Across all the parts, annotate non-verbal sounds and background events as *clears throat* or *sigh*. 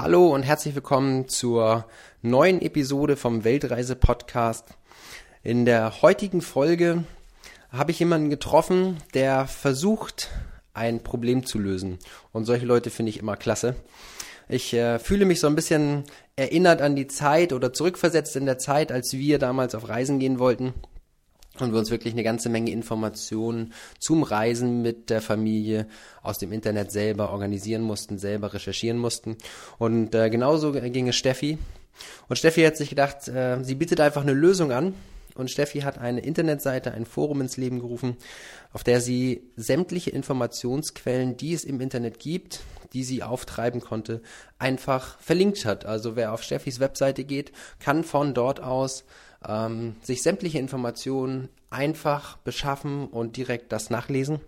Hallo und herzlich willkommen zur neuen Episode vom Weltreise-Podcast. In der heutigen Folge habe ich jemanden getroffen, der versucht, ein Problem zu lösen. Und solche Leute finde ich immer klasse. Ich äh, fühle mich so ein bisschen erinnert an die Zeit oder zurückversetzt in der Zeit, als wir damals auf Reisen gehen wollten und wir uns wirklich eine ganze Menge Informationen zum Reisen mit der Familie aus dem Internet selber organisieren mussten, selber recherchieren mussten. Und äh, genauso ging es Steffi. Und Steffi hat sich gedacht, äh, sie bietet einfach eine Lösung an. Und Steffi hat eine Internetseite, ein Forum ins Leben gerufen, auf der sie sämtliche Informationsquellen, die es im Internet gibt, die sie auftreiben konnte, einfach verlinkt hat. Also wer auf Steffis Webseite geht, kann von dort aus ähm, sich sämtliche Informationen einfach beschaffen und direkt das nachlesen.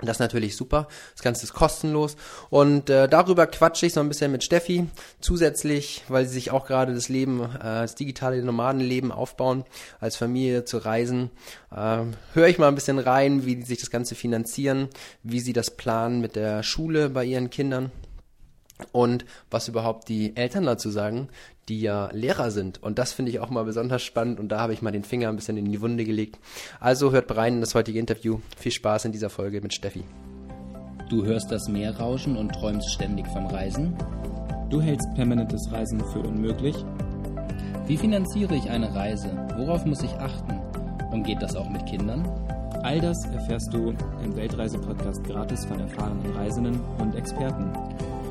Das ist natürlich super. Das Ganze ist kostenlos. Und äh, darüber quatsche ich so ein bisschen mit Steffi. Zusätzlich, weil sie sich auch gerade das Leben, äh, das digitale Nomadenleben aufbauen, als Familie zu reisen, äh, höre ich mal ein bisschen rein, wie die sich das Ganze finanzieren, wie sie das planen mit der Schule bei ihren Kindern und was überhaupt die Eltern dazu sagen, die ja Lehrer sind. Und das finde ich auch mal besonders spannend und da habe ich mal den Finger ein bisschen in die Wunde gelegt. Also hört rein in das heutige Interview. Viel Spaß in dieser Folge mit Steffi. Du hörst das Meer rauschen und träumst ständig vom Reisen? Du hältst permanentes Reisen für unmöglich? Wie finanziere ich eine Reise? Worauf muss ich achten? Und geht das auch mit Kindern? All das erfährst du im Weltreise-Podcast gratis von erfahrenen Reisenden und Experten.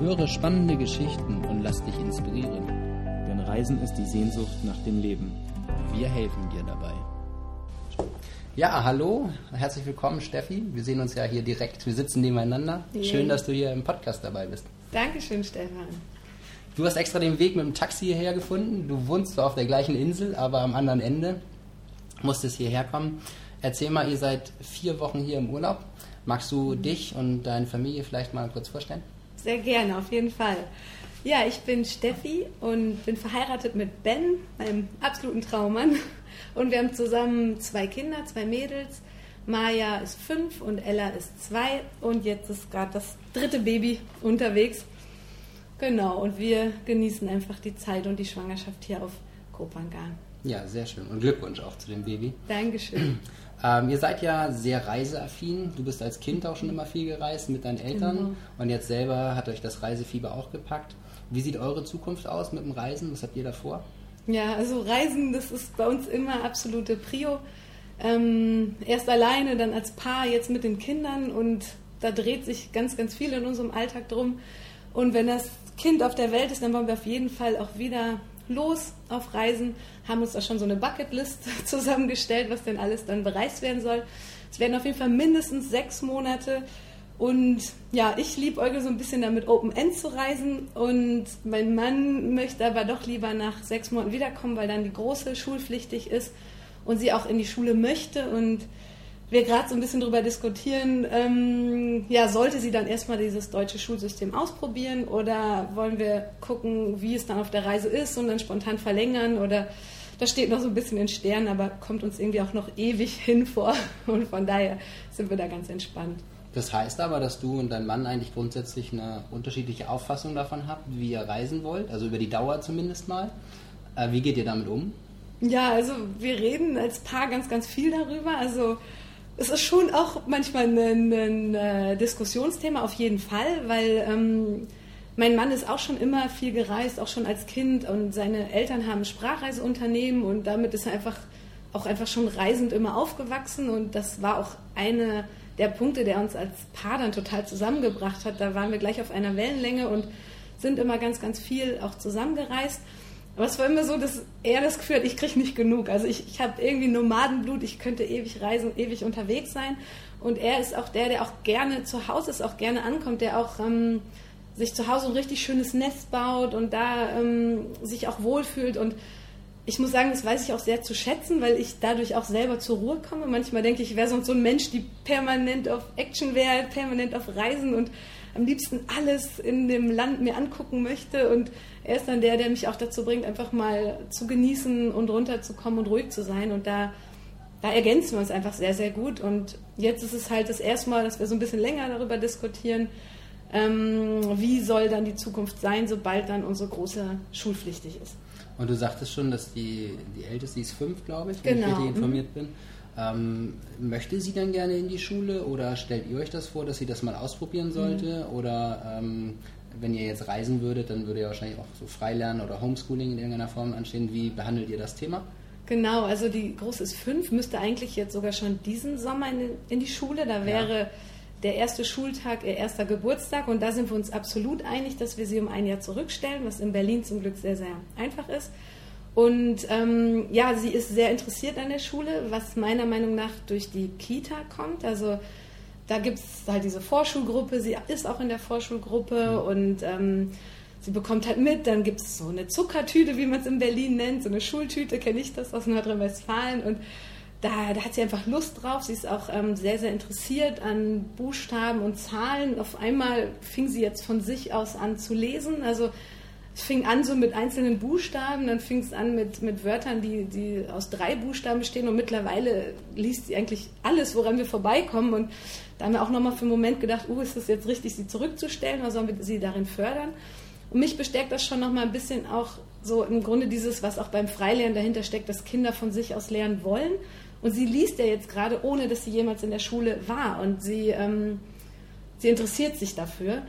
Höre spannende Geschichten und lass dich inspirieren. Denn Reisen ist die Sehnsucht nach dem Leben. Wir helfen dir dabei. Ja, hallo, herzlich willkommen, Steffi. Wir sehen uns ja hier direkt. Wir sitzen nebeneinander. Yeah. Schön, dass du hier im Podcast dabei bist. Dankeschön, Stefan. Du hast extra den Weg mit dem Taxi hierher gefunden. Du wohnst zwar auf der gleichen Insel, aber am anderen Ende musstest hierher kommen. Erzähl mal, ihr seid vier Wochen hier im Urlaub. Magst du dich und deine Familie vielleicht mal kurz vorstellen? Sehr gerne, auf jeden Fall. Ja, ich bin Steffi und bin verheiratet mit Ben, meinem absoluten Traummann. Und wir haben zusammen zwei Kinder, zwei Mädels. Maja ist fünf und Ella ist zwei. Und jetzt ist gerade das dritte Baby unterwegs. Genau, und wir genießen einfach die Zeit und die Schwangerschaft hier auf Kopangan. Ja, sehr schön. Und Glückwunsch auch zu dem Baby. Dankeschön. *clears throat* Ähm, ihr seid ja sehr reiseaffin. Du bist als Kind auch schon immer viel gereist mit deinen Eltern. Genau. Und jetzt selber hat euch das Reisefieber auch gepackt. Wie sieht eure Zukunft aus mit dem Reisen? Was habt ihr da vor? Ja, also Reisen, das ist bei uns immer absolute Prio. Ähm, erst alleine, dann als Paar, jetzt mit den Kindern und da dreht sich ganz, ganz viel in unserem Alltag drum. Und wenn das Kind auf der Welt ist, dann wollen wir auf jeden Fall auch wieder los auf Reisen, haben uns da schon so eine Bucketlist *laughs* zusammengestellt, was denn alles dann bereist werden soll. Es werden auf jeden Fall mindestens sechs Monate und ja, ich liebe so ein bisschen damit, Open End zu reisen. Und mein Mann möchte aber doch lieber nach sechs Monaten wiederkommen, weil dann die große schulpflichtig ist und sie auch in die Schule möchte. Und wir gerade so ein bisschen darüber diskutieren, ähm, ja, sollte sie dann erstmal dieses deutsche Schulsystem ausprobieren oder wollen wir gucken, wie es dann auf der Reise ist und dann spontan verlängern oder das steht noch so ein bisschen in Sternen, aber kommt uns irgendwie auch noch ewig *laughs* hin vor und von daher sind wir da ganz entspannt. Das heißt aber, dass du und dein Mann eigentlich grundsätzlich eine unterschiedliche Auffassung davon habt, wie ihr reisen wollt, also über die Dauer zumindest mal. Äh, wie geht ihr damit um? Ja, also wir reden als Paar ganz, ganz viel darüber. Also es ist schon auch manchmal ein, ein, ein Diskussionsthema, auf jeden Fall, weil ähm, mein Mann ist auch schon immer viel gereist, auch schon als Kind und seine Eltern haben Sprachreiseunternehmen und damit ist er einfach auch einfach schon reisend immer aufgewachsen und das war auch eine der Punkte, der uns als Paar dann total zusammengebracht hat. Da waren wir gleich auf einer Wellenlänge und sind immer ganz, ganz viel auch zusammengereist. Aber es war immer so, dass er das Gefühl hat, ich kriege nicht genug. Also ich, ich habe irgendwie Nomadenblut, ich könnte ewig reisen, ewig unterwegs sein. Und er ist auch der, der auch gerne zu Hause ist, auch gerne ankommt, der auch ähm, sich zu Hause ein richtig schönes Nest baut und da ähm, sich auch wohlfühlt. Und ich muss sagen, das weiß ich auch sehr zu schätzen, weil ich dadurch auch selber zur Ruhe komme. Manchmal denke ich, ich wäre sonst so ein Mensch, die permanent auf Action wäre, permanent auf Reisen und am liebsten alles in dem Land mir angucken möchte. Und er ist dann der, der mich auch dazu bringt, einfach mal zu genießen und runterzukommen und ruhig zu sein. Und da, da ergänzen wir uns einfach sehr, sehr gut. Und jetzt ist es halt das erste Mal, dass wir so ein bisschen länger darüber diskutieren, ähm, wie soll dann die Zukunft sein, sobald dann unsere Große schulpflichtig ist. Und du sagtest schon, dass die, die Älteste, die ist fünf, glaube ich, wenn genau. ich richtig informiert bin. Ähm, möchte sie dann gerne in die Schule oder stellt ihr euch das vor, dass sie das mal ausprobieren sollte? Mhm. Oder ähm, wenn ihr jetzt reisen würdet, dann würde ja wahrscheinlich auch so Freilernen oder Homeschooling in irgendeiner Form anstehen. Wie behandelt ihr das Thema? Genau, also die Große ist fünf, müsste eigentlich jetzt sogar schon diesen Sommer in, in die Schule. Da wäre ja. der erste Schultag ihr erster Geburtstag und da sind wir uns absolut einig, dass wir sie um ein Jahr zurückstellen, was in Berlin zum Glück sehr, sehr einfach ist. Und ähm, ja, sie ist sehr interessiert an der Schule, was meiner Meinung nach durch die Kita kommt. Also da gibt es halt diese Vorschulgruppe, sie ist auch in der Vorschulgruppe und ähm, sie bekommt halt mit, dann gibt es so eine Zuckertüte, wie man es in Berlin nennt, so eine Schultüte, kenne ich das aus Nordrhein-Westfalen und da, da, hat sie einfach Lust drauf. Sie ist auch ähm, sehr, sehr interessiert an Buchstaben und Zahlen. Auf einmal fing sie jetzt von sich aus an zu lesen. Also es fing an so mit einzelnen Buchstaben, dann fing es an mit, mit Wörtern, die, die aus drei Buchstaben bestehen und mittlerweile liest sie eigentlich alles, woran wir vorbeikommen. Und da haben wir auch nochmal für einen Moment gedacht, oh, ist es jetzt richtig, sie zurückzustellen oder sollen wir sie darin fördern? Und mich bestärkt das schon nochmal ein bisschen auch so im Grunde dieses, was auch beim Freilernen dahinter steckt, dass Kinder von sich aus lernen wollen. Und sie liest ja jetzt gerade, ohne dass sie jemals in der Schule war. Und sie, ähm, sie interessiert sich dafür.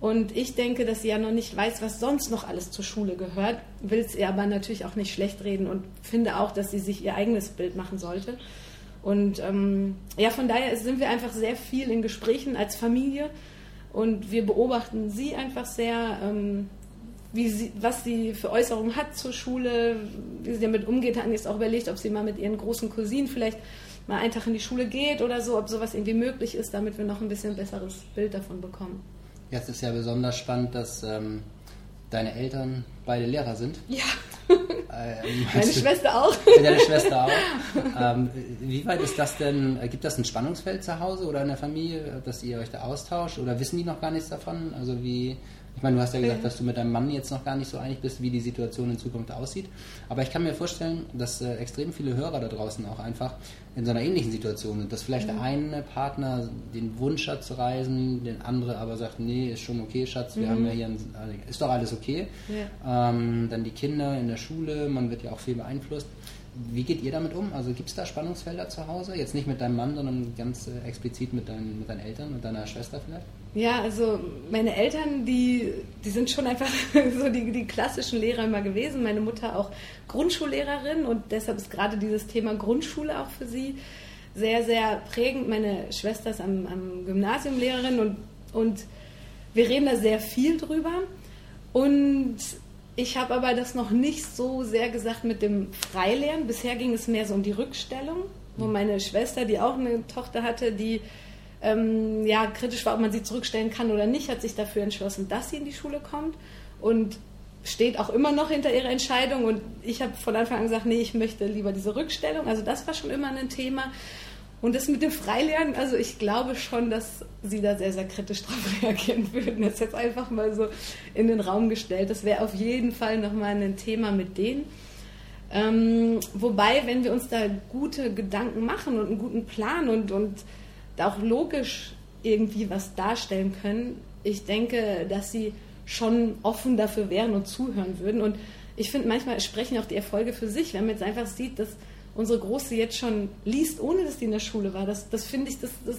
Und ich denke, dass sie ja noch nicht weiß, was sonst noch alles zur Schule gehört, will es ihr aber natürlich auch nicht schlecht reden und finde auch, dass sie sich ihr eigenes Bild machen sollte. Und ähm, ja, von daher sind wir einfach sehr viel in Gesprächen als Familie und wir beobachten sie einfach sehr, ähm, wie sie, was sie für Äußerungen hat zur Schule, wie sie damit umgeht, hat jetzt auch überlegt, ob sie mal mit ihren großen Cousinen vielleicht mal einen Tag in die Schule geht oder so, ob sowas irgendwie möglich ist, damit wir noch ein bisschen besseres Bild davon bekommen. Jetzt ist ja besonders spannend, dass ähm, deine Eltern beide Lehrer sind. Ja. Ähm, Meine du, Schwester auch. Deine Schwester auch. Ähm, wie weit ist das denn? Gibt das ein Spannungsfeld zu Hause oder in der Familie, dass ihr euch da austauscht? Oder wissen die noch gar nichts davon? Also wie, ich meine, du hast ja gesagt, dass du mit deinem Mann jetzt noch gar nicht so einig bist, wie die Situation in Zukunft aussieht. Aber ich kann mir vorstellen, dass äh, extrem viele Hörer da draußen auch einfach in so einer ähnlichen Situation sind. Dass vielleicht mhm. der eine Partner den Wunsch hat zu reisen, der andere aber sagt, nee, ist schon okay, Schatz, wir mhm. haben ja hier, ein, äh, ist doch alles okay. Ja. Ähm, dann die Kinder in der Schule, man wird ja auch viel beeinflusst. Wie geht ihr damit um? Also gibt es da Spannungsfelder zu Hause? Jetzt nicht mit deinem Mann, sondern ganz äh, explizit mit deinen, mit deinen Eltern und deiner Schwester vielleicht? Ja, also meine Eltern, die, die sind schon einfach *laughs* so die, die klassischen Lehrer immer gewesen. Meine Mutter auch Grundschullehrerin und deshalb ist gerade dieses Thema Grundschule auch für sie sehr, sehr prägend. Meine Schwester ist am, am Gymnasium Lehrerin und, und wir reden da sehr viel drüber. Und ich habe aber das noch nicht so sehr gesagt mit dem Freilernen. Bisher ging es mehr so um die Rückstellung, wo mhm. meine Schwester, die auch eine Tochter hatte, die ähm, ja, kritisch war, ob man sie zurückstellen kann oder nicht, hat sich dafür entschlossen, dass sie in die Schule kommt und steht auch immer noch hinter ihrer Entscheidung. Und ich habe von Anfang an gesagt, nee, ich möchte lieber diese Rückstellung. Also das war schon immer ein Thema. Und das mit dem Freilernen, also ich glaube schon, dass sie da sehr, sehr kritisch *laughs* darauf reagieren würden. Das jetzt einfach mal so in den Raum gestellt. Das wäre auf jeden Fall nochmal ein Thema mit denen. Ähm, wobei, wenn wir uns da gute Gedanken machen und einen guten Plan und, und da auch logisch irgendwie was darstellen können, ich denke, dass sie schon offen dafür wären und zuhören würden. Und ich finde, manchmal sprechen auch die Erfolge für sich, wenn man jetzt einfach sieht, dass unsere Große jetzt schon liest, ohne dass die in der Schule war. Das, das finde ich, das, das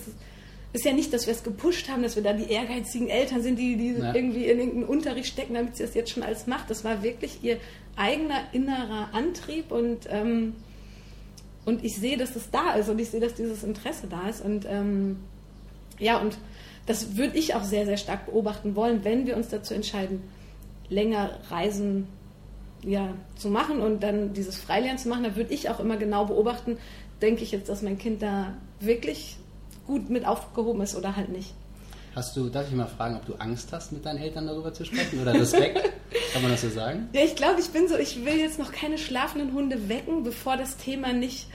ist ja nicht, dass wir es gepusht haben, dass wir da die ehrgeizigen Eltern sind, die, die ja. irgendwie in irgendeinen Unterricht stecken, damit sie das jetzt schon alles macht. Das war wirklich ihr eigener innerer Antrieb und ähm, und ich sehe, dass es da ist und ich sehe, dass dieses Interesse da ist. Und ähm, ja, und das würde ich auch sehr, sehr stark beobachten wollen, wenn wir uns dazu entscheiden, länger Reisen ja, zu machen und dann dieses Freilernen zu machen. Da würde ich auch immer genau beobachten, denke ich jetzt, dass mein Kind da wirklich gut mit aufgehoben ist oder halt nicht. Hast du, darf ich mal fragen, ob du Angst hast, mit deinen Eltern darüber zu sprechen oder Respekt? *laughs* Kann man das so sagen? Ja, ich glaube, ich bin so, ich will jetzt noch keine schlafenden Hunde wecken, bevor das Thema nicht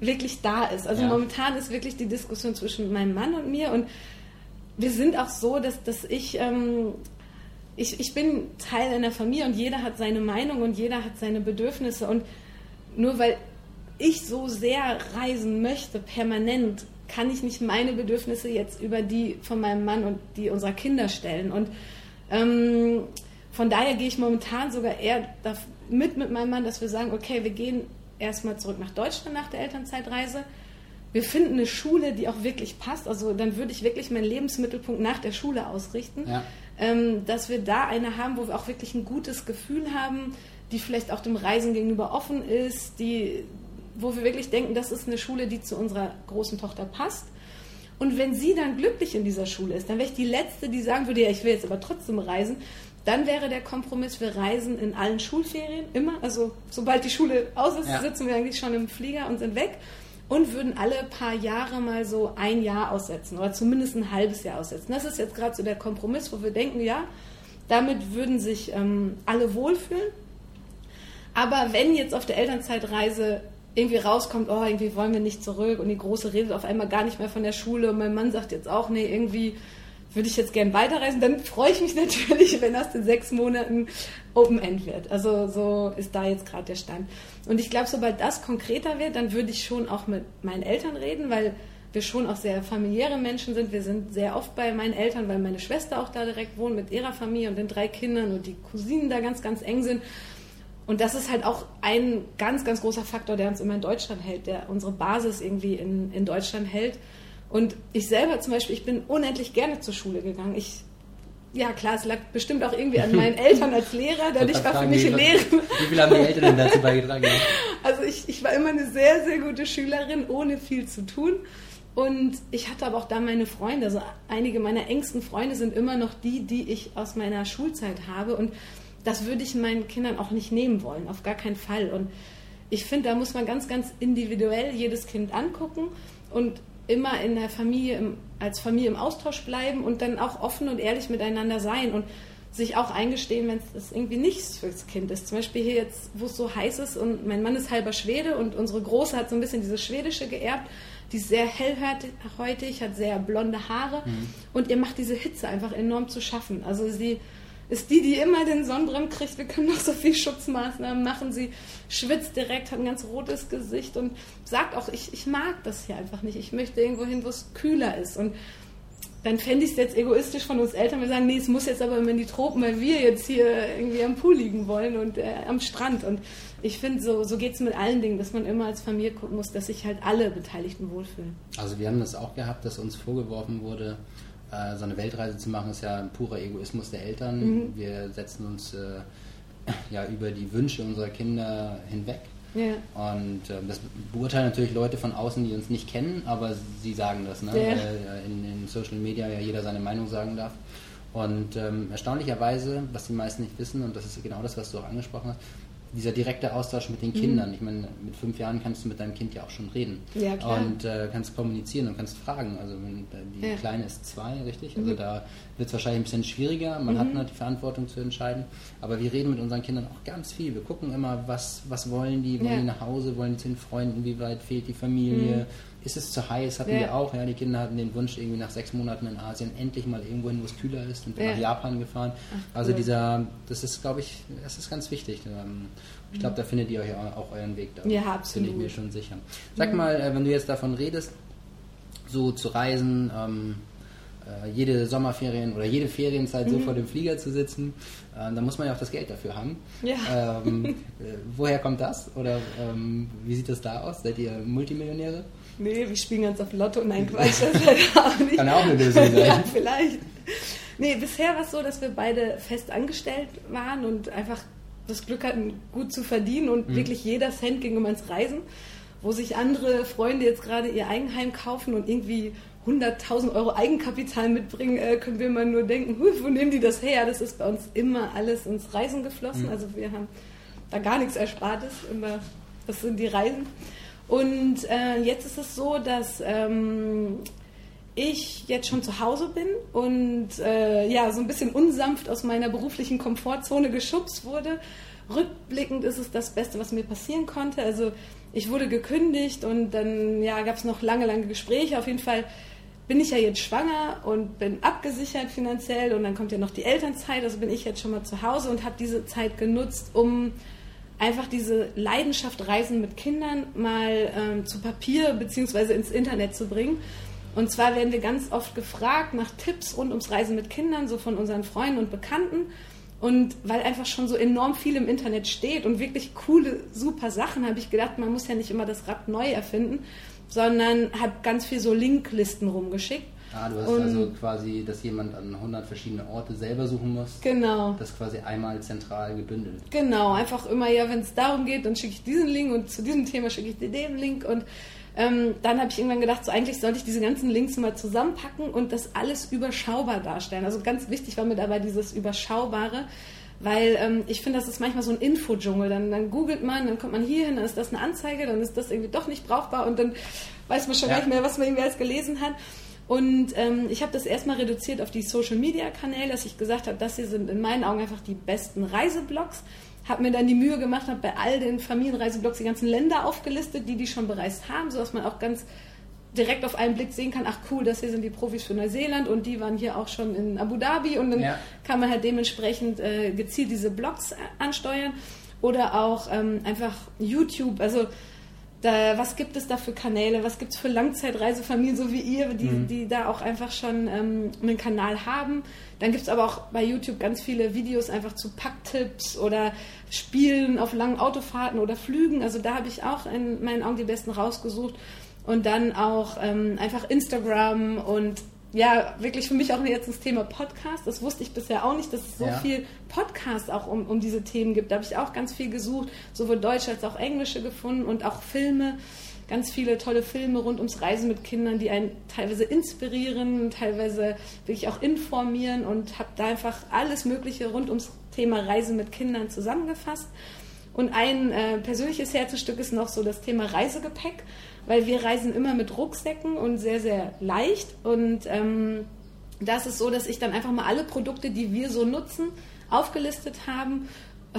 wirklich da ist. Also ja. momentan ist wirklich die Diskussion zwischen meinem Mann und mir und wir sind auch so, dass, dass ich, ähm, ich, ich bin Teil einer Familie und jeder hat seine Meinung und jeder hat seine Bedürfnisse und nur weil ich so sehr reisen möchte, permanent, kann ich nicht meine Bedürfnisse jetzt über die von meinem Mann und die unserer Kinder stellen. Und ähm, von daher gehe ich momentan sogar eher mit mit meinem Mann, dass wir sagen, okay, wir gehen erstmal zurück nach Deutschland nach der Elternzeitreise. Wir finden eine Schule, die auch wirklich passt. Also dann würde ich wirklich meinen Lebensmittelpunkt nach der Schule ausrichten, ja. Ähm, dass wir da eine haben, wo wir auch wirklich ein gutes Gefühl haben, die vielleicht auch dem Reisen gegenüber offen ist, die, wo wir wirklich denken, das ist eine Schule, die zu unserer großen Tochter passt. Und wenn sie dann glücklich in dieser Schule ist, dann wäre ich die Letzte, die sagen würde, ja, ich will jetzt aber trotzdem reisen. Dann wäre der Kompromiss, wir reisen in allen Schulferien, immer. Also sobald die Schule aus ist, ja. sitzen wir eigentlich schon im Flieger und sind weg. Und würden alle paar Jahre mal so ein Jahr aussetzen oder zumindest ein halbes Jahr aussetzen. Das ist jetzt gerade so der Kompromiss, wo wir denken, ja, damit würden sich ähm, alle wohlfühlen. Aber wenn jetzt auf der Elternzeitreise irgendwie rauskommt, oh, irgendwie wollen wir nicht zurück und die Große redet auf einmal gar nicht mehr von der Schule und mein Mann sagt jetzt auch, nee, irgendwie würde ich jetzt gern weiterreisen, dann freue ich mich *laughs* natürlich, wenn aus den sechs Monaten Open End wird. Also so ist da jetzt gerade der Stand. Und ich glaube, sobald das konkreter wird, dann würde ich schon auch mit meinen Eltern reden, weil wir schon auch sehr familiäre Menschen sind. Wir sind sehr oft bei meinen Eltern, weil meine Schwester auch da direkt wohnt mit ihrer Familie und den drei Kindern und die Cousinen da ganz, ganz eng sind. Und das ist halt auch ein ganz, ganz großer Faktor, der uns immer in Deutschland hält, der unsere Basis irgendwie in, in Deutschland hält. Und ich selber zum Beispiel, ich bin unendlich gerne zur Schule gegangen. Ich, ja klar, es lag bestimmt auch irgendwie an meinen *laughs* Eltern als Lehrer, denn ich war für mich Lehrer. Wie viel haben die Eltern denn dazu beigetragen? *laughs* Also ich, ich war immer eine sehr, sehr gute Schülerin, ohne viel zu tun. Und ich hatte aber auch da meine Freunde, also einige meiner engsten Freunde sind immer noch die, die ich aus meiner Schulzeit habe. Und das würde ich meinen Kindern auch nicht nehmen wollen, auf gar keinen Fall. Und ich finde, da muss man ganz, ganz individuell jedes Kind angucken und immer in der Familie, im, als Familie im Austausch bleiben und dann auch offen und ehrlich miteinander sein und sich auch eingestehen, wenn es irgendwie nichts fürs Kind ist. Zum Beispiel hier jetzt, wo es so heiß ist und mein Mann ist halber Schwede und unsere Große hat so ein bisschen dieses Schwedische geerbt. Die ist sehr hellhäutig, hat sehr blonde Haare mhm. und ihr macht diese Hitze einfach enorm zu schaffen. Also sie ist die, die immer den Sonnenbrand kriegt. Wir können noch so viel Schutzmaßnahmen machen. Sie schwitzt direkt, hat ein ganz rotes Gesicht und sagt auch, ich, ich mag das hier einfach nicht. Ich möchte irgendwo hin, wo es kühler ist. Und dann fände ich es jetzt egoistisch von uns Eltern, wir sagen, nee, es muss jetzt aber immer in die Tropen, weil wir jetzt hier irgendwie am Pool liegen wollen und äh, am Strand. Und ich finde, so, so geht es mit allen Dingen, dass man immer als Familie gucken muss, dass sich halt alle Beteiligten wohlfühlen. Also wir haben das auch gehabt, dass uns vorgeworfen wurde, so eine Weltreise zu machen, ist ja ein purer Egoismus der Eltern. Mhm. Wir setzen uns äh, ja über die Wünsche unserer Kinder hinweg. Ja. Und äh, das beurteilen natürlich Leute von außen, die uns nicht kennen, aber sie sagen das, ne? Ja. weil äh, in, in, Social Media ja jeder seine Meinung sagen darf. Und ähm, erstaunlicherweise, was die meisten nicht wissen, und das ist genau das, was du auch angesprochen hast, dieser direkte Austausch mit den mhm. Kindern. Mhm. Ich meine, mit fünf Jahren kannst du mit deinem Kind ja auch schon reden. Ja, klar. Und äh, kannst kommunizieren und kannst fragen. Also wenn, äh, die ja. Kleine ist zwei, richtig? Also mhm. da wird es wahrscheinlich ein bisschen schwieriger. Man mhm. hat halt die Verantwortung zu entscheiden. Aber wir reden mit unseren Kindern auch ganz viel. Wir gucken immer, was, was wollen die? Wollen ja. die nach Hause? Wollen die zu den Freunden? Wie weit fehlt die Familie? Mhm ist es zu heiß, hatten ja. wir auch. Ja, die Kinder hatten den Wunsch, irgendwie nach sechs Monaten in Asien endlich mal irgendwo hin, wo es kühler ist und ja. nach Japan gefahren. Ach, also dieser, das ist, glaube ich, das ist ganz wichtig. Ähm, ich glaube, da findet ihr euch auch euren Weg da. Ja, absolut. Bin ich mir schon sicher. Sag mal, äh, wenn du jetzt davon redest, so zu reisen, ähm, äh, jede Sommerferien oder jede Ferienzeit mhm. so vor dem Flieger zu sitzen, äh, dann muss man ja auch das Geld dafür haben. Ja. Ähm, *laughs* äh, woher kommt das? Oder ähm, wie sieht das da aus? Seid ihr Multimillionäre? Nee, wir spielen ganz auf Lotto. Nein, Quatsch, das leider auch nicht. Kann auch eine Lösung sein. ja, vielleicht. Nee, bisher war es so, dass wir beide fest angestellt waren und einfach das Glück hatten, gut zu verdienen und mhm. wirklich jeder Cent ging um ans Reisen. Wo sich andere Freunde jetzt gerade ihr Eigenheim kaufen und irgendwie 100.000 Euro Eigenkapital mitbringen, äh, können wir mal nur denken, wo nehmen die das her? Das ist bei uns immer alles ins Reisen geflossen. Mhm. Also wir haben da gar nichts Erspartes, immer, das sind die Reisen. Und äh, jetzt ist es so, dass ähm, ich jetzt schon zu Hause bin und äh, ja, so ein bisschen unsanft aus meiner beruflichen Komfortzone geschubst wurde. Rückblickend ist es das Beste, was mir passieren konnte. Also ich wurde gekündigt und dann ja, gab es noch lange, lange Gespräche. Auf jeden Fall bin ich ja jetzt schwanger und bin abgesichert finanziell und dann kommt ja noch die Elternzeit. Also bin ich jetzt schon mal zu Hause und habe diese Zeit genutzt, um einfach diese Leidenschaft Reisen mit Kindern mal ähm, zu Papier bzw. ins Internet zu bringen. Und zwar werden wir ganz oft gefragt nach Tipps rund ums Reisen mit Kindern, so von unseren Freunden und Bekannten. Und weil einfach schon so enorm viel im Internet steht und wirklich coole, super Sachen, habe ich gedacht, man muss ja nicht immer das Rad neu erfinden, sondern habe ganz viel so Linklisten rumgeschickt. Ah, du hast und, also quasi, dass jemand an 100 verschiedene Orte selber suchen muss. Genau. Das quasi einmal zentral gebündelt. Genau, einfach immer, ja, wenn es darum geht, dann schicke ich diesen Link und zu diesem Thema schicke ich dir den Link und ähm, dann habe ich irgendwann gedacht, so eigentlich sollte ich diese ganzen Links mal zusammenpacken und das alles überschaubar darstellen. Also ganz wichtig war mir dabei dieses Überschaubare, weil ähm, ich finde, das ist manchmal so ein Infodschungel. Dann, dann googelt man, dann kommt man hier hin, dann ist das eine Anzeige, dann ist das irgendwie doch nicht brauchbar und dann weiß man schon ja. gar nicht mehr, was man irgendwie alles gelesen hat. Und ähm, ich habe das erstmal reduziert auf die Social-Media-Kanäle, dass ich gesagt habe, das hier sind in meinen Augen einfach die besten Reiseblogs. Habe mir dann die Mühe gemacht, habe bei all den Familienreiseblogs die ganzen Länder aufgelistet, die die schon bereist haben, sodass man auch ganz direkt auf einen Blick sehen kann, ach cool, das hier sind die Profis für Neuseeland und die waren hier auch schon in Abu Dhabi. Und dann ja. kann man halt dementsprechend äh, gezielt diese Blogs ansteuern. Oder auch ähm, einfach YouTube, also da, was gibt es da für Kanäle, was gibt es für Langzeitreisefamilien, so wie ihr, die, mhm. die da auch einfach schon ähm, einen Kanal haben. Dann gibt es aber auch bei YouTube ganz viele Videos einfach zu Packtipps oder Spielen auf langen Autofahrten oder Flügen. Also da habe ich auch in meinen Augen die besten rausgesucht. Und dann auch ähm, einfach Instagram und ja, wirklich für mich auch jetzt das Thema Podcast. Das wusste ich bisher auch nicht, dass es so ja. viel Podcast auch um, um diese Themen gibt. Da habe ich auch ganz viel gesucht, sowohl deutsche als auch englische gefunden und auch Filme. Ganz viele tolle Filme rund ums Reisen mit Kindern, die einen teilweise inspirieren, teilweise wirklich auch informieren und habe da einfach alles Mögliche rund ums Thema Reisen mit Kindern zusammengefasst. Und ein äh, persönliches Herzstück ist noch so das Thema Reisegepäck weil wir reisen immer mit Rucksäcken und sehr, sehr leicht. Und ähm, das ist so, dass ich dann einfach mal alle Produkte, die wir so nutzen, aufgelistet haben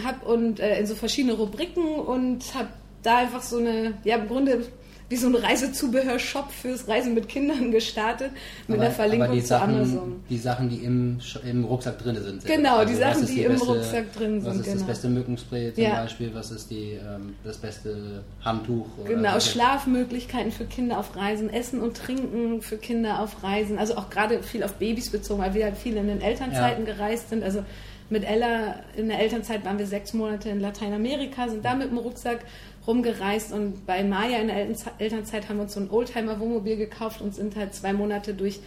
hab und äh, in so verschiedene Rubriken und habe da einfach so eine, ja im Grunde wie so ein Reisezubehör-Shop fürs Reisen mit Kindern *laughs* gestartet mit aber, einer Verlinkung die zu Sachen, Amazon. Die Sachen, die im, im Rucksack drin sind. Genau, also die Sachen, die, die im beste, Rucksack drin sind. Was ist genau. das beste Mückenspray zum ja. Beispiel? Was ist die, ähm, das beste Handtuch? genau, Schlafmöglichkeiten für Kinder auf Reisen, Essen und Trinken für Kinder auf Reisen. Also auch gerade viel auf Babys bezogen, weil wir halt viel in den Elternzeiten ja. gereist sind. Also mit Ella in der Elternzeit waren wir sechs Monate in Lateinamerika, sind da mit dem Rucksack rumgereist und bei Maya in der Elternzeit haben wir uns so ein Oldtimer-Wohnmobil gekauft und sind halt zwei Monate durch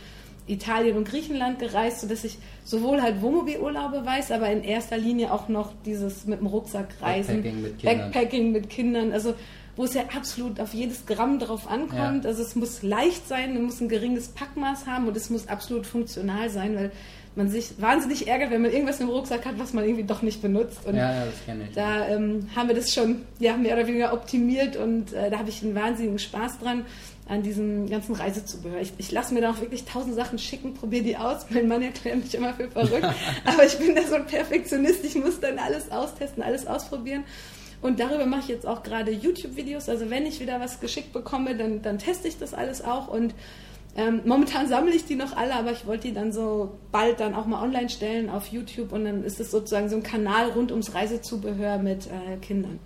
Italien und Griechenland gereist, sodass ich sowohl halt Wohnmobilurlaube weiß, aber in erster Linie auch noch dieses mit dem Rucksack reisen, Backpacking mit Kindern, Backpacking mit Kindern also wo es ja absolut auf jedes Gramm drauf ankommt. Ja. Also es muss leicht sein, man muss ein geringes Packmaß haben und es muss absolut funktional sein, weil man sich wahnsinnig ärgert, wenn man irgendwas im Rucksack hat, was man irgendwie doch nicht benutzt. Und ja, ja, das kenne ich. Da ähm, haben wir das schon ja, mehr oder weniger optimiert und äh, da habe ich einen wahnsinnigen Spaß dran an diesem ganzen Reisezubehör. Ich, ich lasse mir da auch wirklich tausend Sachen schicken, probiere die aus. Mein Mann erklärt mich immer für verrückt, *laughs* aber ich bin da so ein Perfektionist. Ich muss dann alles austesten, alles ausprobieren. Und darüber mache ich jetzt auch gerade YouTube-Videos. Also wenn ich wieder was geschickt bekomme, dann, dann teste ich das alles auch und ähm, momentan sammle ich die noch alle, aber ich wollte die dann so bald dann auch mal online stellen auf YouTube und dann ist es sozusagen so ein Kanal rund ums Reisezubehör mit äh, Kindern.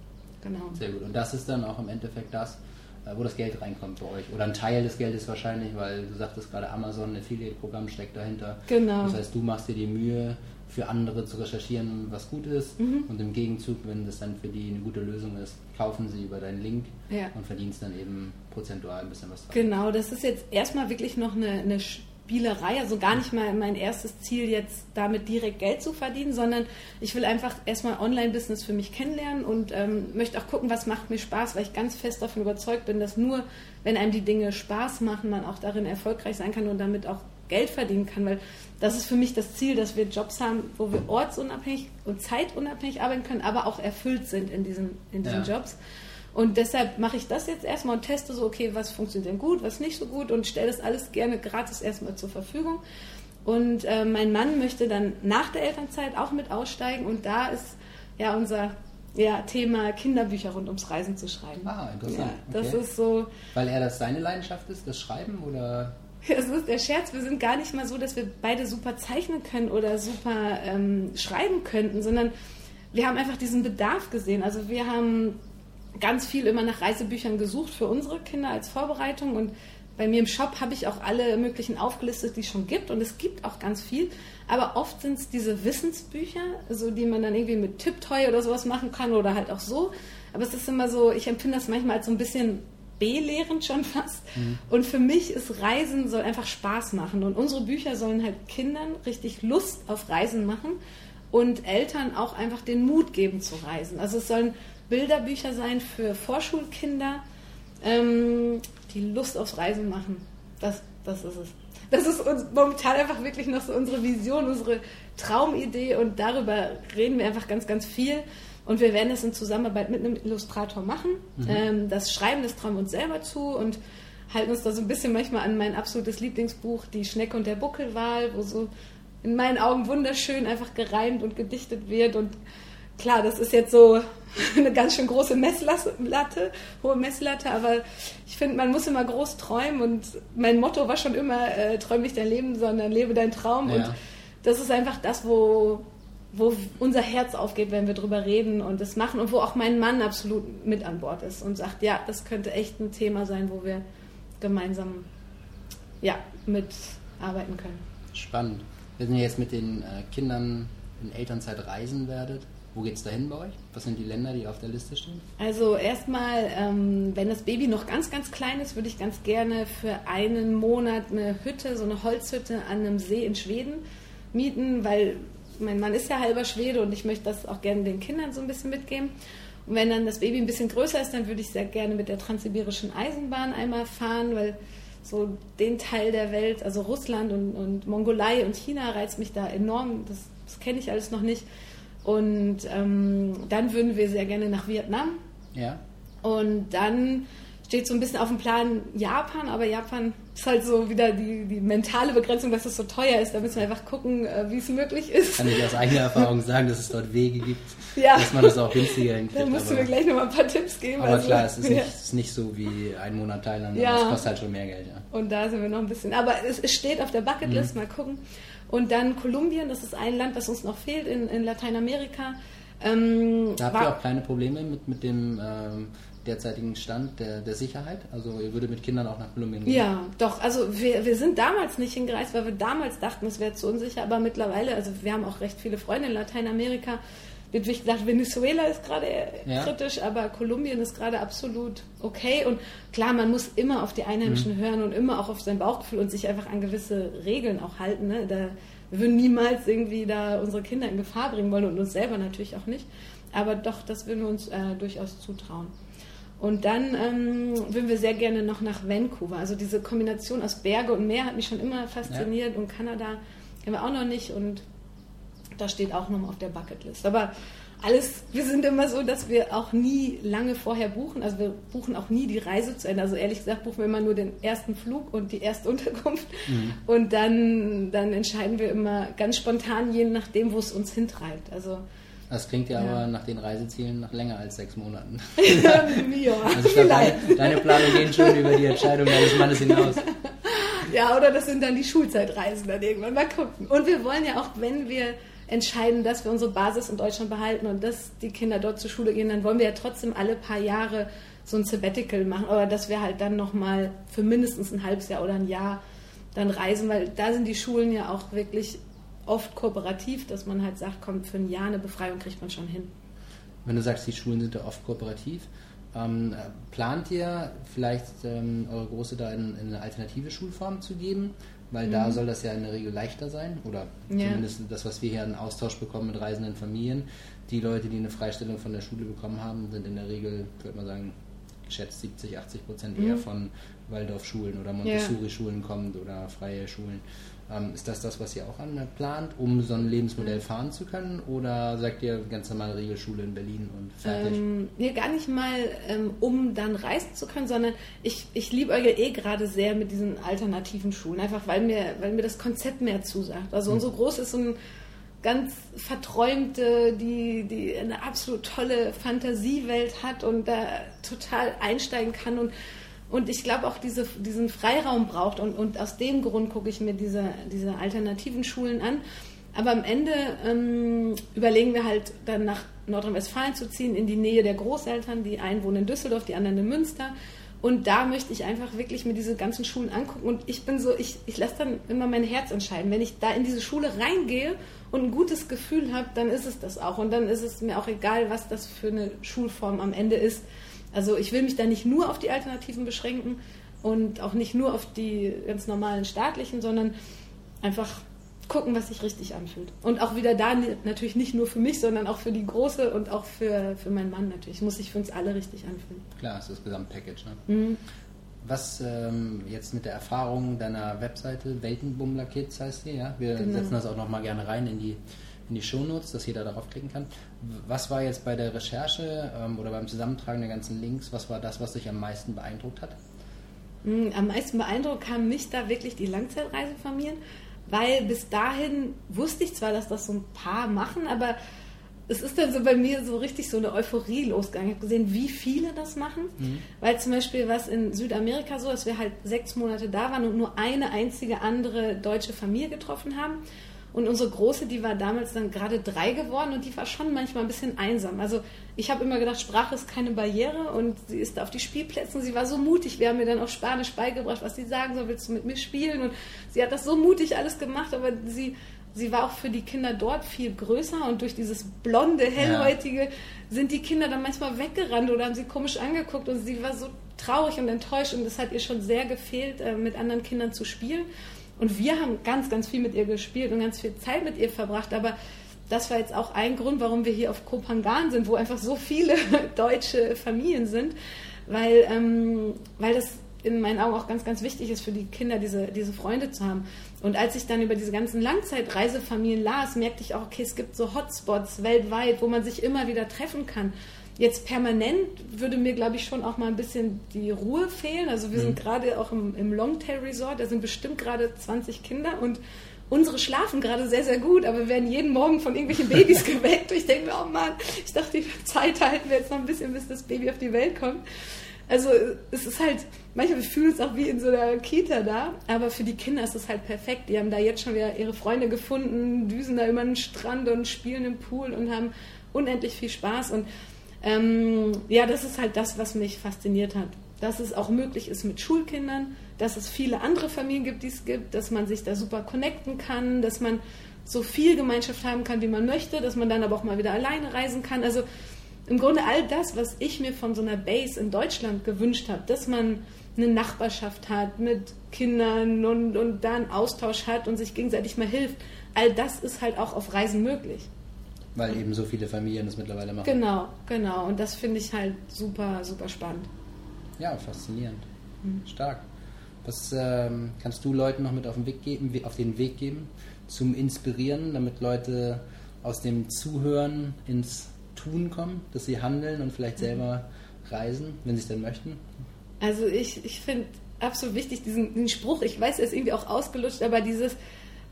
Genau. Sehr gut. Und das ist dann auch im Endeffekt das, äh, wo das Geld reinkommt bei euch. Oder ein Teil des Geldes wahrscheinlich, weil du sagtest gerade Amazon, ein Affiliate-Programm steckt dahinter. Genau. Das heißt, du machst dir die Mühe, für andere zu recherchieren, was gut ist. Mhm. Und im Gegenzug, wenn das dann für die eine gute Lösung ist, kaufen sie über deinen Link ja. und verdienst dann eben prozentual ein bisschen was dran. Genau, das ist jetzt erstmal wirklich noch eine, eine Spielerei, also gar nicht mal mein erstes Ziel, jetzt damit direkt Geld zu verdienen, sondern ich will einfach erstmal Online-Business für mich kennenlernen und ähm, möchte auch gucken, was macht mir Spaß, weil ich ganz fest davon überzeugt bin, dass nur, wenn einem die Dinge Spaß machen, man auch darin erfolgreich sein kann und damit auch Geld verdienen kann, weil das ist für mich das Ziel, dass wir Jobs haben, wo wir ortsunabhängig und zeitunabhängig arbeiten können, aber auch erfüllt sind in diesen, in diesen ja. Jobs. Und deshalb mache ich das jetzt erstmal und teste so, okay, was funktioniert denn gut, was nicht so gut und stelle das alles gerne gratis erstmal zur Verfügung. Und äh, mein Mann möchte dann nach der Elternzeit auch mit aussteigen und da ist ja unser ja, Thema Kinderbücher rund ums Reisen zu schreiben. Ah, interessant. Ja, das okay. ist so. Weil er das seine Leidenschaft ist, das Schreiben oder? *laughs* Das ist der Scherz. Wir sind gar nicht mal so, dass wir beide super zeichnen können oder super ähm, schreiben könnten, sondern wir haben einfach diesen Bedarf gesehen. Also wir haben ganz viel immer nach Reisebüchern gesucht für unsere Kinder als Vorbereitung und bei mir im Shop habe ich auch alle möglichen aufgelistet, die es schon gibt und es gibt auch ganz viel. Aber oft sind es diese Wissensbücher, so die man dann irgendwie mit Tipptoy oder sowas machen kann oder halt auch so. Aber es ist immer so, ich empfinde das manchmal als so ein bisschen belehrend schon fast. Mhm. Und für mich ist Reisen soll einfach Spaß machen und unsere Bücher sollen halt Kindern richtig Lust auf Reisen machen und Eltern auch einfach den Mut geben zu reisen. Also es sollen Bilderbücher sein für Vorschulkinder, ähm, die Lust aufs Reisen machen. Das, das ist es. Das ist uns momentan einfach wirklich noch so unsere Vision, unsere Traumidee und darüber reden wir einfach ganz, ganz viel. Und wir werden es in Zusammenarbeit mit einem Illustrator machen. Mhm. Ähm, das Schreiben, das trauen wir uns selber zu und halten uns da so ein bisschen manchmal an mein absolutes Lieblingsbuch, Die Schnecke und der Buckelwal, wo so in meinen Augen wunderschön einfach gereimt und gedichtet wird und klar, das ist jetzt so *laughs* eine ganz schön große Messlatte, hohe Messlatte, aber ich finde, man muss immer groß träumen und mein Motto war schon immer, äh, träum nicht dein Leben, sondern lebe deinen Traum ja. und das ist einfach das, wo, wo unser Herz aufgeht, wenn wir drüber reden und das machen und wo auch mein Mann absolut mit an Bord ist und sagt, ja, das könnte echt ein Thema sein, wo wir gemeinsam ja, mitarbeiten können. Spannend. Wir sind jetzt mit den äh, Kindern in Elternzeit reisen werdet, wo geht es dahin bei euch? Was sind die Länder, die auf der Liste stehen? Also erstmal, ähm, wenn das Baby noch ganz, ganz klein ist, würde ich ganz gerne für einen Monat eine Hütte, so eine Holzhütte an einem See in Schweden mieten, weil mein Mann ist ja halber Schwede und ich möchte das auch gerne den Kindern so ein bisschen mitgeben. Und wenn dann das Baby ein bisschen größer ist, dann würde ich sehr gerne mit der transsibirischen Eisenbahn einmal fahren, weil so den Teil der Welt, also Russland und, und Mongolei und China reizt mich da enorm. Das, das kenne ich alles noch nicht. Und ähm, dann würden wir sehr gerne nach Vietnam. Ja. Und dann steht so ein bisschen auf dem Plan Japan, aber Japan ist halt so wieder die, die mentale Begrenzung, dass es so teuer ist. Da müssen wir einfach gucken, äh, wie es möglich ist. Kann ich aus eigener Erfahrung sagen, dass es dort Wege gibt, ja. dass man das auch günstiger hinkriegt. Da musst du mir gleich nochmal ein paar Tipps geben. Aber also, klar, es ist, ja. nicht, es ist, nicht, so wie ein Monat Thailand, ja. es kostet halt schon mehr Geld. Ja. Und da sind wir noch ein bisschen. Aber es, es steht auf der Bucketlist, mhm. mal gucken. Und dann Kolumbien, das ist ein Land, das uns noch fehlt in, in Lateinamerika. Ähm, da habt ihr auch kleine Probleme mit, mit dem ähm, derzeitigen Stand der, der Sicherheit? Also ihr würdet mit Kindern auch nach Kolumbien gehen? Ja, doch. Also wir, wir sind damals nicht hingereist, weil wir damals dachten, es wäre zu unsicher. Aber mittlerweile, also wir haben auch recht viele Freunde in Lateinamerika. Wird wirklich gedacht, Venezuela ist gerade ja. kritisch, aber Kolumbien ist gerade absolut okay. Und klar, man muss immer auf die Einheimischen mhm. hören und immer auch auf sein Bauchgefühl und sich einfach an gewisse Regeln auch halten. Ne? Da, wir würden niemals irgendwie da unsere Kinder in Gefahr bringen wollen und uns selber natürlich auch nicht. Aber doch, das würden wir uns äh, durchaus zutrauen. Und dann ähm, würden wir sehr gerne noch nach Vancouver. Also diese Kombination aus Berge und Meer hat mich schon immer fasziniert ja. und Kanada kennen wir auch noch nicht und das steht auch nochmal auf der Bucketlist. Aber alles, wir sind immer so, dass wir auch nie lange vorher buchen. Also wir buchen auch nie die Reise zu Ende. Also ehrlich gesagt buchen wir immer nur den ersten Flug und die erste *laughs* Unterkunft. Mhm. Und dann, dann entscheiden wir immer ganz spontan, je nachdem, wo es uns hintreibt. Also das klingt ja, ja, aber nach den Reisezielen noch länger als sechs Monaten. *laughs* ja, also ich glaube, deine, deine Planung gehen schon über die Entscheidung deines Mannes hinaus. Ja, oder das sind dann die Schulzeitreisen dann irgendwann. Mal gucken. Und wir wollen ja auch, wenn wir entscheiden, dass wir unsere Basis in Deutschland behalten und dass die Kinder dort zur Schule gehen, dann wollen wir ja trotzdem alle paar Jahre so ein Sabbatical machen. Aber dass wir halt dann nochmal für mindestens ein halbes Jahr oder ein Jahr dann reisen, weil da sind die Schulen ja auch wirklich oft kooperativ, dass man halt sagt, komm, für ein Jahr eine Befreiung kriegt man schon hin. Wenn du sagst, die Schulen sind ja oft kooperativ, ähm, plant ihr vielleicht ähm, eure Große da in, in, eine alternative Schulform zu geben? Weil mhm. da soll das ja in der Regel leichter sein oder ja. zumindest das, was wir hier in Austausch bekommen mit reisenden Familien. Die Leute, die eine Freistellung von der Schule bekommen haben, sind in der Regel, würde man sagen, geschätzt 70, 80 Prozent eher mhm. von Waldorfschulen oder Montessori-Schulen kommt oder freie Schulen. Ähm, ist das das, was ihr auch plant, um so ein Lebensmodell fahren zu können? Oder sagt ihr ganz normale Regelschule in Berlin und fertig? Ähm, nee, gar nicht mal, ähm, um dann reisen zu können, sondern ich, ich liebäugel eh gerade sehr mit diesen alternativen Schulen, einfach weil mir, weil mir das Konzept mehr zusagt. Also mhm. unsere Groß ist so ein ganz verträumte, die, die eine absolut tolle Fantasiewelt hat und da total einsteigen kann und und ich glaube auch diese, diesen Freiraum braucht und, und aus dem Grund gucke ich mir diese, diese alternativen Schulen an. Aber am Ende ähm, überlegen wir halt dann nach Nordrhein-Westfalen zu ziehen, in die Nähe der Großeltern. Die einen wohnen in Düsseldorf, die anderen in Münster. Und da möchte ich einfach wirklich mir diese ganzen Schulen angucken. Und ich bin so, ich, ich lasse dann immer mein Herz entscheiden. Wenn ich da in diese Schule reingehe und ein gutes Gefühl habe, dann ist es das auch. Und dann ist es mir auch egal, was das für eine Schulform am Ende ist. Also ich will mich da nicht nur auf die Alternativen beschränken und auch nicht nur auf die ganz normalen staatlichen, sondern einfach gucken, was sich richtig anfühlt. Und auch wieder da natürlich nicht nur für mich, sondern auch für die Große und auch für, für meinen Mann natürlich. Muss sich für uns alle richtig anfühlen. Klar, es ist das Gesamtpackage. Ne? Mhm. Was ähm, jetzt mit der Erfahrung deiner Webseite, Weltenbummler Kids heißt die, ja? Wir genau. setzen das auch nochmal gerne rein in die, in die Shownotes, dass jeder darauf klicken kann. Was war jetzt bei der Recherche ähm, oder beim Zusammentragen der ganzen Links, was war das, was dich am meisten beeindruckt hat? Mhm, am meisten beeindruckt haben mich da wirklich die Langzeitreisefamilien, weil bis dahin wusste ich zwar, dass das so ein paar machen, aber es ist dann so bei mir so richtig so eine Euphorie losgegangen. Ich habe gesehen, wie viele das machen, mhm. weil zum Beispiel was in Südamerika so, dass wir halt sechs Monate da waren und nur eine einzige andere deutsche Familie getroffen haben. Und unsere Große, die war damals dann gerade drei geworden und die war schon manchmal ein bisschen einsam. Also ich habe immer gedacht, Sprache ist keine Barriere und sie ist auf die Spielplätze und sie war so mutig. Wir haben mir dann auch Spanisch beigebracht, was sie sagen soll, willst du mit mir spielen? Und sie hat das so mutig alles gemacht, aber sie, sie war auch für die Kinder dort viel größer und durch dieses blonde, hellhäutige ja. sind die Kinder dann manchmal weggerannt oder haben sie komisch angeguckt und sie war so traurig und enttäuscht und es hat ihr schon sehr gefehlt, äh, mit anderen Kindern zu spielen. Und wir haben ganz, ganz viel mit ihr gespielt und ganz viel Zeit mit ihr verbracht. Aber das war jetzt auch ein Grund, warum wir hier auf Kopangan sind, wo einfach so viele *laughs* deutsche Familien sind, weil, ähm, weil das in meinen Augen auch ganz, ganz wichtig ist für die Kinder, diese, diese Freunde zu haben. Und als ich dann über diese ganzen Langzeitreisefamilien las, merkte ich auch, okay, es gibt so Hotspots weltweit, wo man sich immer wieder treffen kann. Jetzt permanent würde mir, glaube ich, schon auch mal ein bisschen die Ruhe fehlen. Also wir mhm. sind gerade auch im, im Longtail Resort, da sind bestimmt gerade 20 Kinder und unsere schlafen gerade sehr, sehr gut, aber wir werden jeden Morgen von irgendwelchen Babys *laughs* geweckt. Und ich denke mir, oh Mann, ich dachte, die Zeit halten wir jetzt noch ein bisschen, bis das Baby auf die Welt kommt. Also es ist halt, manchmal fühlen es auch wie in so einer Kita da, aber für die Kinder ist es halt perfekt. Die haben da jetzt schon wieder ihre Freunde gefunden, düsen da über den Strand und spielen im Pool und haben unendlich viel Spaß. Und ähm, ja, das ist halt das, was mich fasziniert hat. Dass es auch möglich ist mit Schulkindern, dass es viele andere Familien gibt, die es gibt, dass man sich da super connecten kann, dass man so viel Gemeinschaft haben kann, wie man möchte, dass man dann aber auch mal wieder alleine reisen kann. Also im Grunde all das, was ich mir von so einer Base in Deutschland gewünscht habe, dass man eine Nachbarschaft hat mit Kindern und, und da einen Austausch hat und sich gegenseitig mal hilft, all das ist halt auch auf Reisen möglich. Weil eben so viele Familien das mittlerweile machen. Genau, genau. Und das finde ich halt super, super spannend. Ja, faszinierend. Mhm. Stark. Was ähm, kannst du Leuten noch mit auf den Weg geben, auf den Weg geben, zum Inspirieren, damit Leute aus dem Zuhören ins Tun kommen, dass sie handeln und vielleicht mhm. selber reisen, wenn sie es denn möchten? Also ich, ich finde absolut wichtig diesen, diesen Spruch, ich weiß, er ist irgendwie auch ausgelutscht, aber dieses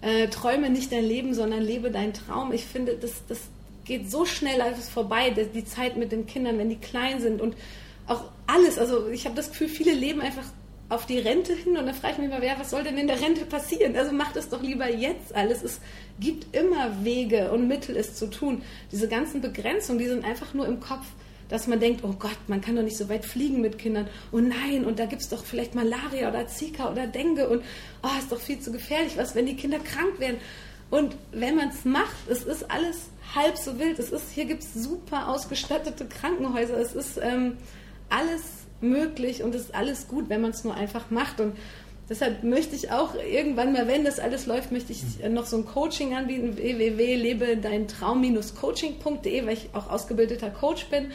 äh, träume nicht dein Leben, sondern lebe deinen Traum. Ich finde, das, das geht so schnell alles vorbei, die Zeit mit den Kindern, wenn die klein sind und auch alles. Also ich habe das Gefühl, viele leben einfach auf die Rente hin und dann frage ich mich mal, ja, was soll denn in der Rente passieren? Also macht es doch lieber jetzt alles. Es gibt immer Wege und Mittel, es zu tun. Diese ganzen Begrenzungen, die sind einfach nur im Kopf dass man denkt, oh Gott, man kann doch nicht so weit fliegen mit Kindern. Oh nein, und da gibt es doch vielleicht Malaria oder Zika oder Dengue und oh, ist doch viel zu gefährlich. Was, wenn die Kinder krank werden? Und wenn man es macht, es ist alles halb so wild. Es ist, hier gibt es super ausgestattete Krankenhäuser. Es ist ähm, alles möglich und es ist alles gut, wenn man es nur einfach macht. Und deshalb möchte ich auch irgendwann mal, wenn das alles läuft, möchte ich noch so ein Coaching anbieten, www.lebedeintraum-coaching.de, weil ich auch ausgebildeter Coach bin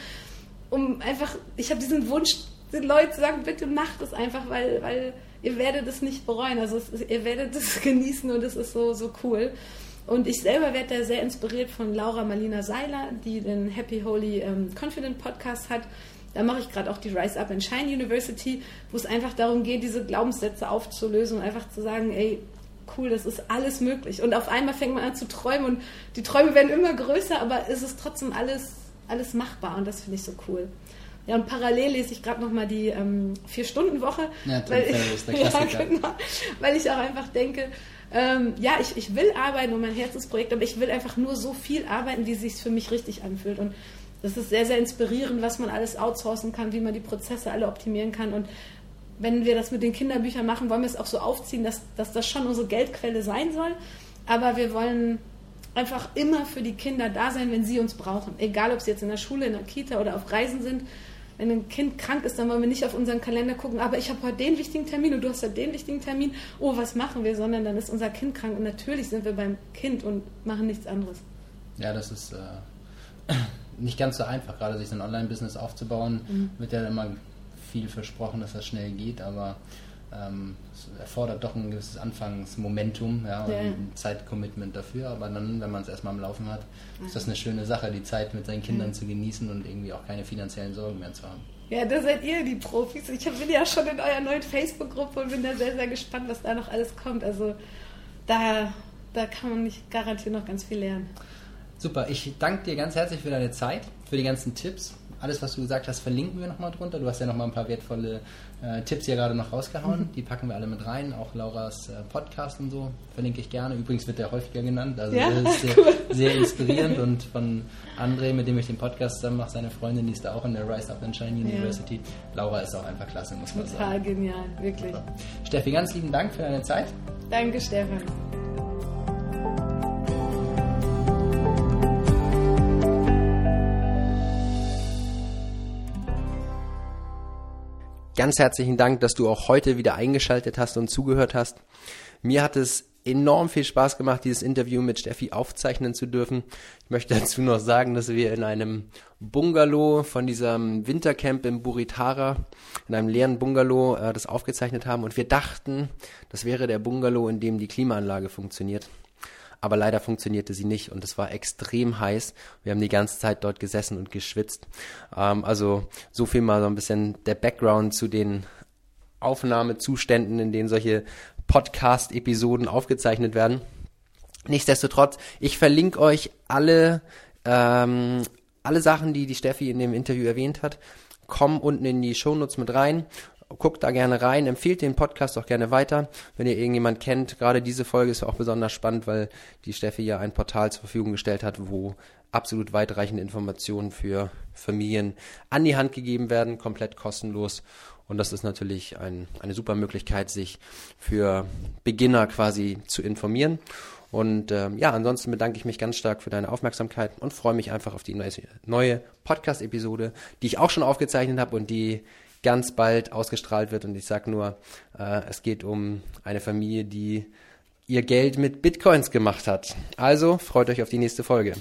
um einfach, ich habe diesen Wunsch, den Leuten zu sagen, bitte macht es einfach, weil, weil ihr werdet es nicht bereuen. Also es, ihr werdet es *laughs* genießen und es ist so, so cool. Und ich selber werde da sehr inspiriert von Laura Marlina Seiler, die den Happy Holy ähm, Confident Podcast hat. Da mache ich gerade auch die Rise Up and Shine University, wo es einfach darum geht, diese Glaubenssätze aufzulösen und einfach zu sagen, ey, cool, das ist alles möglich. Und auf einmal fängt man an zu träumen und die Träume werden immer größer, aber es ist trotzdem alles alles machbar und das finde ich so cool. Ja, und parallel lese ich gerade nochmal die ähm, Vier-Stunden-Woche. Ja, weil, ich, *laughs* ja, genau, weil ich auch einfach denke, Ähm, ja, ich, ich will arbeiten und mein Herzensprojekt, aber ich will einfach nur so viel arbeiten, wie es sich für mich richtig anfühlt. Und das ist sehr, sehr inspirierend, was man alles outsourcen kann, wie man die Prozesse alle optimieren kann. Und wenn wir das mit den Kinderbüchern machen, wollen wir es auch so aufziehen, dass, dass das schon unsere Geldquelle sein soll. Aber wir wollen einfach immer für die Kinder da sein, wenn sie uns brauchen. Egal, ob sie jetzt in der Schule, in der Kita oder auf Reisen sind. Wenn ein Kind krank ist, dann wollen wir nicht auf unseren Kalender gucken, aber ich habe heute den wichtigen Termin und du hast heute den wichtigen Termin. Oh, was machen wir? Sondern dann ist unser Kind krank und natürlich sind wir beim Kind und machen nichts anderes. Ja, das ist äh, *clears throat* nicht ganz so einfach, gerade sich so ein Online-Business aufzubauen. Mhm. Wird ja immer viel versprochen, dass das schnell geht, aber es erfordert doch ein gewisses Anfangsmomentum ja, und ja. ein Zeitcommitment dafür. Aber dann, wenn man es erstmal am Laufen hat, ist das eine schöne Sache, die Zeit mit seinen Kindern ja. zu genießen und irgendwie auch keine finanziellen Sorgen mehr zu haben. Ja, da seid ihr die Profis. Ich bin ja schon in eurer neuen Facebook-Gruppe und bin da sehr, sehr gespannt, was da noch alles kommt. Also da, da kann man nicht garantiert noch ganz viel lernen. Super, ich danke dir ganz herzlich für deine Zeit, für die ganzen Tipps alles, was du gesagt hast, verlinken wir nochmal drunter. Du hast ja nochmal ein paar wertvolle äh, Tipps hier gerade noch rausgehauen. Mhm. Die packen wir alle mit rein. Auch Lauras äh, Podcast und so verlinke ich gerne. Übrigens wird der häufiger genannt. Also ja, das *laughs* ist sehr, cool. sehr, inspirierend. Und von André, mit dem ich den Podcast zusammen mache, seine Freundin, die ist da auch in der Rise Up and Shine University. Ja. Laura ist auch einfach klasse, muss man Total sagen. Total genial, wirklich. Steffi, ganz lieben Dank für deine Zeit. Danke, Stefan. Ganz herzlichen Dank, dass du auch heute wieder eingeschaltet hast und zugehört hast. Mir hat es enorm viel Spaß gemacht, dieses Interview mit Steffi aufzeichnen zu dürfen. Ich möchte dazu noch sagen, dass wir in einem Bungalow von diesem Wintercamp im Buritara, in einem leeren Bungalow, äh, das aufgezeichnet haben und wir dachten, das wäre der Bungalow, in dem die Klimaanlage funktioniert aber leider funktionierte sie nicht und es war extrem heiß. Wir haben die ganze Zeit dort gesessen und geschwitzt. Ähm, also so viel mal so ein bisschen der Background zu den Aufnahmezuständen, in denen solche Podcast-Episoden aufgezeichnet werden. Nichtsdestotrotz, ich verlinke euch alle, ähm, alle Sachen, die die Steffi in dem Interview erwähnt hat, kommen unten in die Shownotes mit rein guckt da gerne rein, empfiehlt den Podcast auch gerne weiter, wenn ihr irgendjemand kennt. Gerade diese Folge ist auch besonders spannend, weil die Steffi ja ein Portal zur Verfügung gestellt hat, wo absolut weitreichende Informationen für Familien an die Hand gegeben werden, komplett kostenlos. Und das ist natürlich ein, eine super Möglichkeit, sich für Beginner quasi zu informieren. Und ähm, ja, ansonsten bedanke ich mich ganz stark für deine Aufmerksamkeit und freue mich einfach auf die neue Podcast-Episode, die ich auch schon aufgezeichnet habe und die ganz bald ausgestrahlt wird. Und ich sage nur, äh, es geht um eine Familie, die ihr Geld mit Bitcoins gemacht hat. Also freut euch auf die nächste Folge.